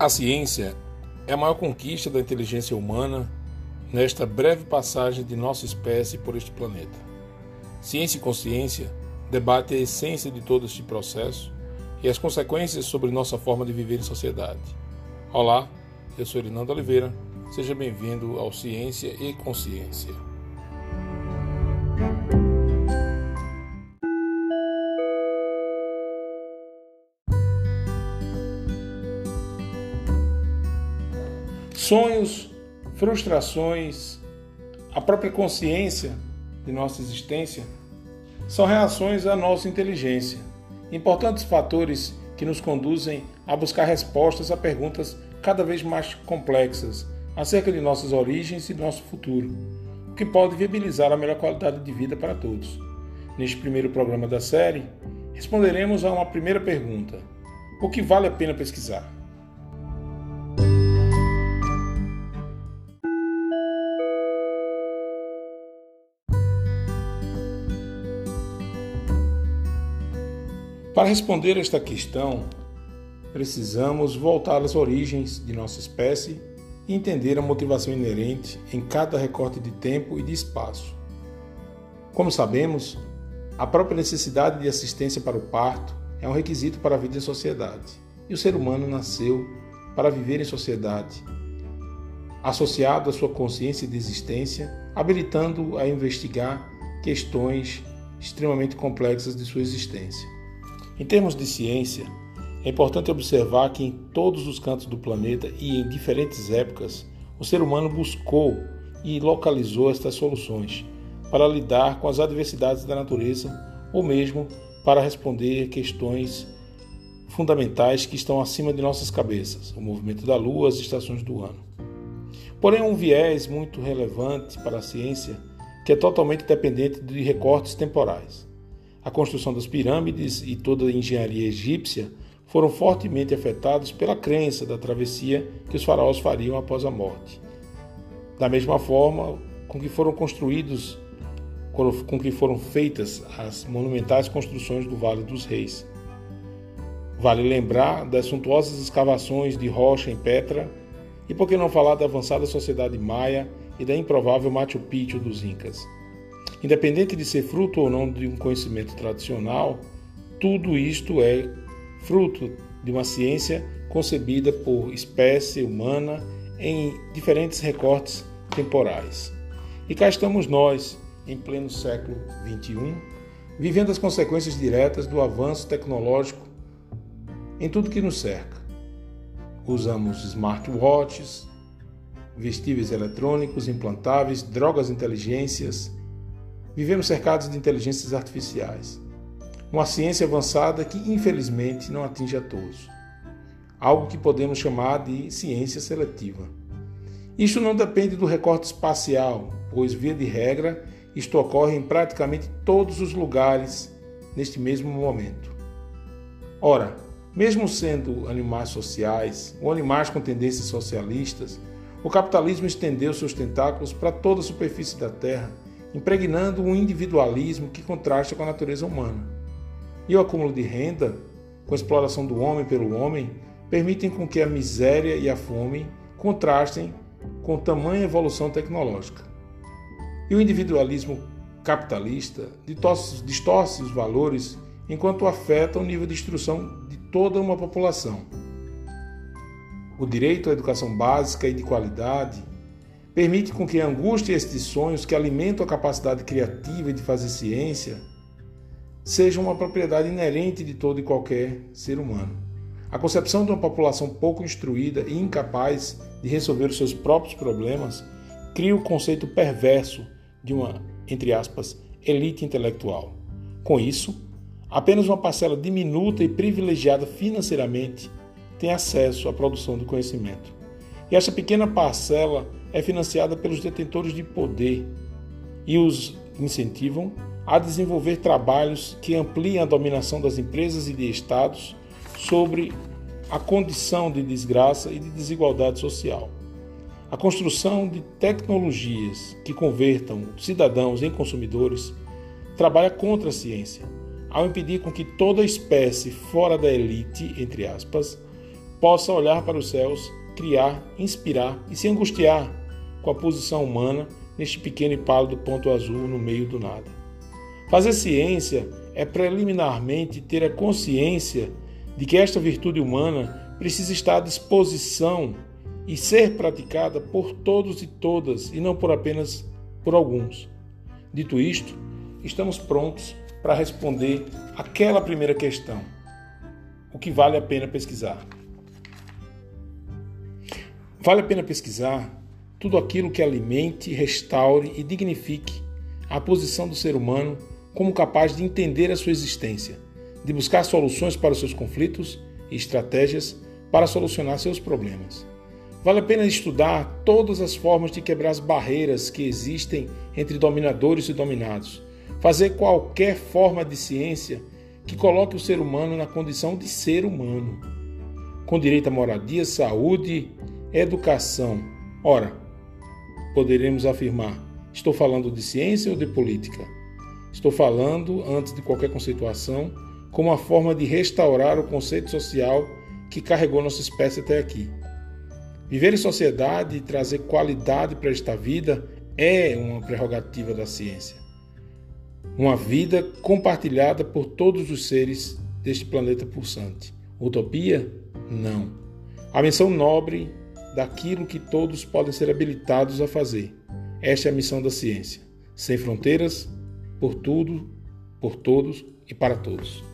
A ciência é a maior conquista da inteligência humana nesta breve passagem de nossa espécie por este planeta. Ciência e consciência debate a essência de todo este processo e as consequências sobre nossa forma de viver em sociedade. Olá, eu sou Irinando Oliveira, seja bem-vindo ao Ciência e Consciência. Sonhos, frustrações, a própria consciência de nossa existência são reações à nossa inteligência, importantes fatores que nos conduzem a buscar respostas a perguntas cada vez mais complexas acerca de nossas origens e nosso futuro, o que pode viabilizar a melhor qualidade de vida para todos. Neste primeiro programa da série, responderemos a uma primeira pergunta: o que vale a pena pesquisar? Para responder esta questão, precisamos voltar às origens de nossa espécie e entender a motivação inerente em cada recorte de tempo e de espaço. Como sabemos, a própria necessidade de assistência para o parto é um requisito para a vida em sociedade, e o ser humano nasceu para viver em sociedade, associado à sua consciência de existência, habilitando a investigar questões extremamente complexas de sua existência. Em termos de ciência, é importante observar que em todos os cantos do planeta e em diferentes épocas, o ser humano buscou e localizou estas soluções para lidar com as adversidades da natureza ou mesmo para responder questões fundamentais que estão acima de nossas cabeças, o movimento da Lua, as estações do ano. Porém, um viés muito relevante para a ciência que é totalmente dependente de recortes temporais. A construção das pirâmides e toda a engenharia egípcia foram fortemente afetados pela crença da travessia que os faraós fariam após a morte. Da mesma forma com que foram construídos, com que foram feitas as monumentais construções do Vale dos Reis. Vale lembrar das suntuosas escavações de rocha em Petra e por que não falar da avançada sociedade maia e da improvável Machu Picchu dos Incas. Independente de ser fruto ou não de um conhecimento tradicional, tudo isto é fruto de uma ciência concebida por espécie humana em diferentes recortes temporais. E cá estamos nós, em pleno século XXI, vivendo as consequências diretas do avanço tecnológico em tudo que nos cerca. Usamos smartwatches, vestíveis eletrônicos implantáveis, drogas inteligências, Vivemos cercados de inteligências artificiais. Uma ciência avançada que, infelizmente, não atinge a todos. Algo que podemos chamar de ciência seletiva. Isto não depende do recorte espacial, pois, via de regra, isto ocorre em praticamente todos os lugares neste mesmo momento. Ora, mesmo sendo animais sociais ou animais com tendências socialistas, o capitalismo estendeu seus tentáculos para toda a superfície da Terra impregnando um individualismo que contrasta com a natureza humana. E o acúmulo de renda, com a exploração do homem pelo homem, permitem com que a miséria e a fome contrastem com tamanha evolução tecnológica. E o individualismo capitalista distorce, distorce os valores enquanto afeta o nível de instrução de toda uma população. O direito à educação básica e de qualidade, Permite com que a angústia e estes sonhos que alimentam a capacidade criativa de fazer ciência sejam uma propriedade inerente de todo e qualquer ser humano. A concepção de uma população pouco instruída e incapaz de resolver os seus próprios problemas cria o conceito perverso de uma, entre aspas, elite intelectual. Com isso, apenas uma parcela diminuta e privilegiada financeiramente tem acesso à produção do conhecimento. E essa pequena parcela é financiada pelos detentores de poder e os incentivam a desenvolver trabalhos que ampliem a dominação das empresas e de estados sobre a condição de desgraça e de desigualdade social. A construção de tecnologias que convertam cidadãos em consumidores trabalha contra a ciência, ao impedir com que toda espécie fora da elite, entre aspas, possa olhar para os céus, criar, inspirar e se angustiar com a posição humana neste pequeno e pálido ponto azul no meio do nada. Fazer ciência é preliminarmente ter a consciência de que esta virtude humana precisa estar à disposição e ser praticada por todos e todas e não por apenas por alguns. Dito isto, estamos prontos para responder aquela primeira questão: o que vale a pena pesquisar? Vale a pena pesquisar tudo aquilo que alimente, restaure e dignifique a posição do ser humano como capaz de entender a sua existência, de buscar soluções para os seus conflitos e estratégias para solucionar seus problemas. Vale a pena estudar todas as formas de quebrar as barreiras que existem entre dominadores e dominados, fazer qualquer forma de ciência que coloque o ser humano na condição de ser humano, com direito à moradia, saúde, educação. Ora, poderemos afirmar: estou falando de ciência ou de política? Estou falando, antes de qualquer conceituação, como uma forma de restaurar o conceito social que carregou nossa espécie até aqui. Viver em sociedade e trazer qualidade para esta vida é uma prerrogativa da ciência. Uma vida compartilhada por todos os seres deste planeta pulsante. Utopia? Não. A missão nobre daquilo que todos podem ser habilitados a fazer. Esta é a missão da ciência. Sem fronteiras, por tudo, por todos e para todos.